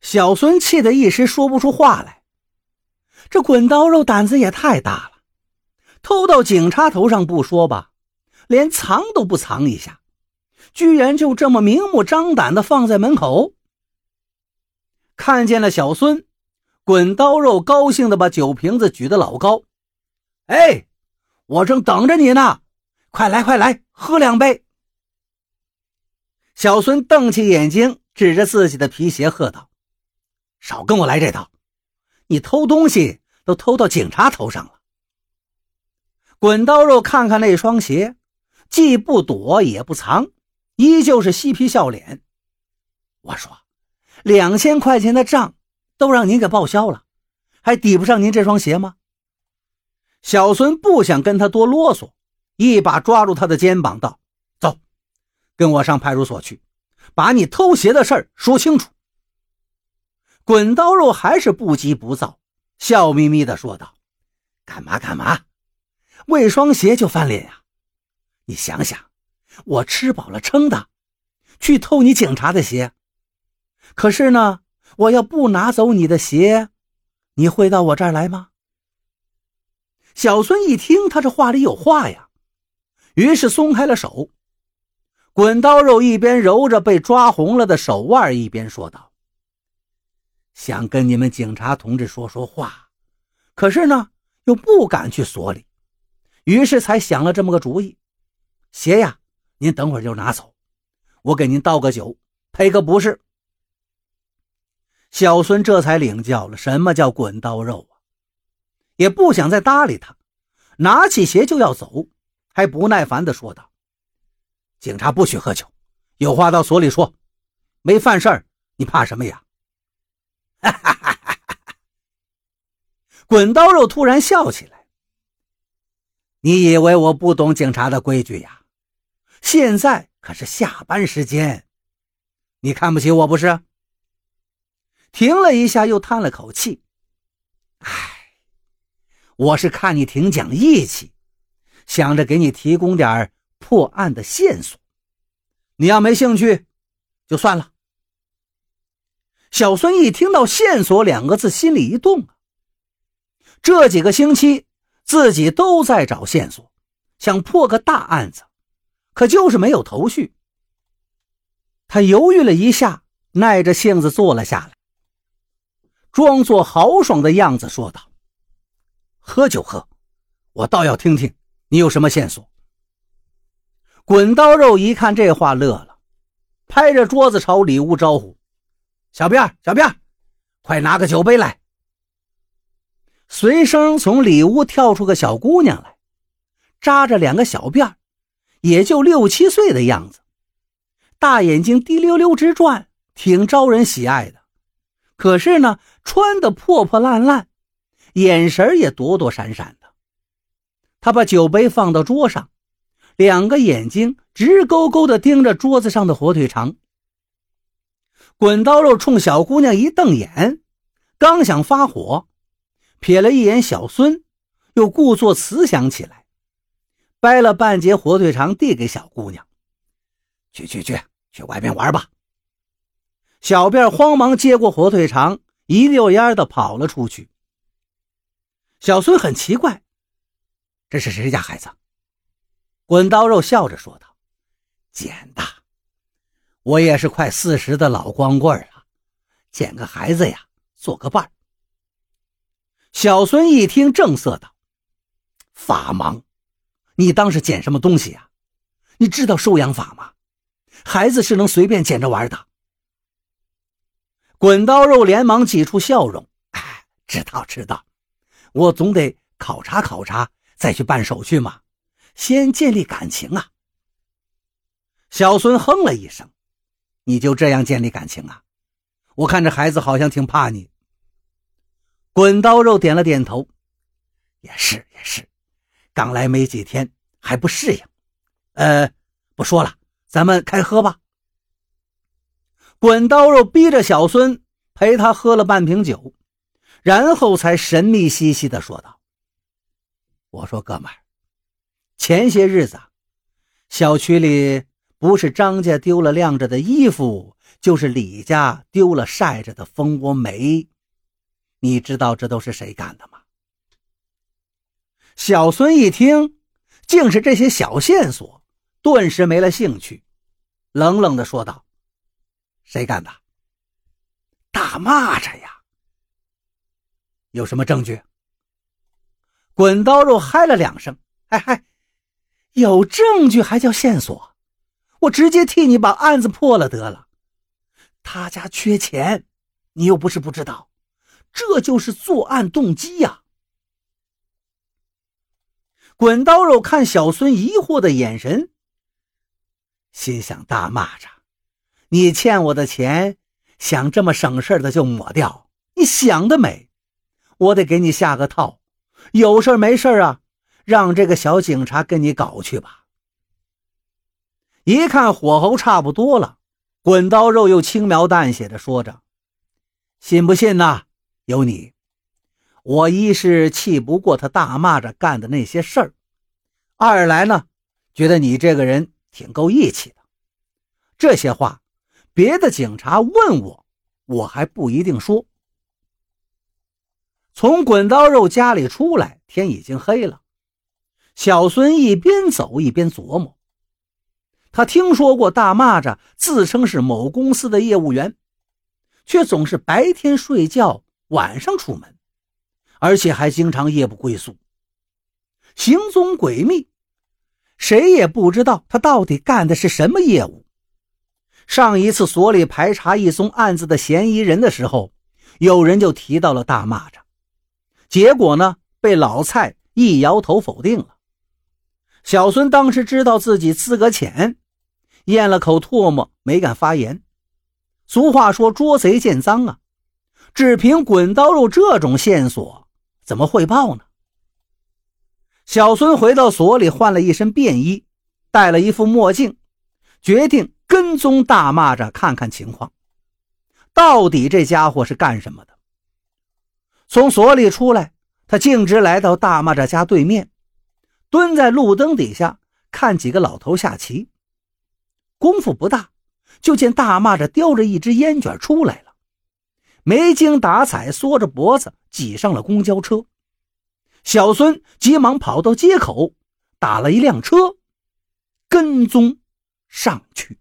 小孙气得一时说不出话来。这滚刀肉胆子也太大了，偷到警察头上不说吧，连藏都不藏一下，居然就这么明目张胆的放在门口。看见了小孙，滚刀肉高兴的把酒瓶子举得老高，哎，我正等着你呢，快来快来，喝两杯。小孙瞪起眼睛，指着自己的皮鞋喝道：“少跟我来这套！你偷东西都偷到警察头上了。”滚刀肉看看那双鞋，既不躲也不藏，依旧是嬉皮笑脸。我说：“两千块钱的账都让您给报销了，还抵不上您这双鞋吗？”小孙不想跟他多啰嗦，一把抓住他的肩膀道。走跟我上派出所去，把你偷鞋的事儿说清楚。滚刀肉还是不急不躁，笑眯眯地说道：“干嘛干嘛？为双鞋就翻脸呀？你想想，我吃饱了撑的，去偷你警察的鞋。可是呢，我要不拿走你的鞋，你会到我这儿来吗？”小孙一听，他这话里有话呀，于是松开了手。滚刀肉一边揉着被抓红了的手腕，一边说道：“想跟你们警察同志说说话，可是呢，又不敢去所里，于是才想了这么个主意。鞋呀，您等会儿就拿走，我给您倒个酒，赔个不是。”小孙这才领教了什么叫滚刀肉啊，也不想再搭理他，拿起鞋就要走，还不耐烦地说道。警察不许喝酒，有话到所里说。没犯事儿，你怕什么呀？哈哈哈哈哈！滚刀肉突然笑起来。你以为我不懂警察的规矩呀？现在可是下班时间，你看不起我不是？停了一下，又叹了口气。唉，我是看你挺讲义气，想着给你提供点。破案的线索，你要没兴趣，就算了。小孙一听到“线索”两个字，心里一动啊。这几个星期自己都在找线索，想破个大案子，可就是没有头绪。他犹豫了一下，耐着性子坐了下来，装作豪爽的样子说道：“喝就喝，我倒要听听你有什么线索。”滚刀肉一看这话乐了，拍着桌子朝里屋招呼：“小辫儿小辫儿快拿个酒杯来。”随声从里屋跳出个小姑娘来，扎着两个小辫儿也就六七岁的样子，大眼睛滴溜溜直转，挺招人喜爱的。可是呢，穿的破破烂烂，眼神也躲躲闪闪的。他把酒杯放到桌上。两个眼睛直勾勾地盯着桌子上的火腿肠。滚刀肉冲小姑娘一瞪眼，刚想发火，瞥了一眼小孙，又故作慈祥起来，掰了半截火腿肠递给小姑娘：“去去去，去外面玩吧。”小辫慌忙接过火腿肠，一溜烟的跑了出去。小孙很奇怪，这是谁家孩子？滚刀肉笑着说道：“捡的，我也是快四十的老光棍了，捡个孩子呀，做个伴。”小孙一听，正色道：“法盲，你当是捡什么东西呀？你知道收养法吗？孩子是能随便捡着玩的。”滚刀肉连忙挤出笑容：“哎，知道知道，我总得考察考察，再去办手续嘛。”先建立感情啊！小孙哼了一声：“你就这样建立感情啊？我看这孩子好像挺怕你。”滚刀肉点了点头：“也是也是，刚来没几天还不适应。呃，不说了，咱们开喝吧。”滚刀肉逼着小孙陪他喝了半瓶酒，然后才神秘兮兮地说道：“我说哥们儿。”前些日子，小区里不是张家丢了晾着的衣服，就是李家丢了晒着的蜂窝煤。你知道这都是谁干的吗？小孙一听，竟是这些小线索，顿时没了兴趣，冷冷的说道：“谁干的？大蚂蚱呀！有什么证据？”滚刀肉嗨了两声：“嗨嗨，有证据还叫线索？我直接替你把案子破了得了。他家缺钱，你又不是不知道，这就是作案动机呀。”滚刀肉看小孙疑惑的眼神，心想：大骂着，你欠我的钱，想这么省事的就抹掉？你想得美！我得给你下个套，有事没事啊，让这个小警察跟你搞去吧。一看火候差不多了，滚刀肉又轻描淡写的说着：“信不信呐？有你。”我一是气不过他大蚂蚱干的那些事儿，二来呢，觉得你这个人挺够义气的。这些话，别的警察问我，我还不一定说。从滚刀肉家里出来，天已经黑了。小孙一边走一边琢磨，他听说过大蚂蚱自称是某公司的业务员，却总是白天睡觉，晚上出门。而且还经常夜不归宿，行踪诡秘，谁也不知道他到底干的是什么业务。上一次所里排查一宗案子的嫌疑人的时候，有人就提到了大蚂蚱，结果呢被老蔡一摇头否定了。小孙当时知道自己资格浅，咽了口唾沫，没敢发言。俗话说捉贼见赃啊，只凭滚刀肉这种线索。怎么汇报呢？小孙回到所里，换了一身便衣，戴了一副墨镜，决定跟踪大蚂蚱看看情况，到底这家伙是干什么的？从所里出来，他径直来到大蚂蚱家对面，蹲在路灯底下看几个老头下棋。功夫不大，就见大蚂蚱叼着一支烟卷出来了。没精打采，缩着脖子挤上了公交车。小孙急忙跑到街口，打了一辆车，跟踪上去。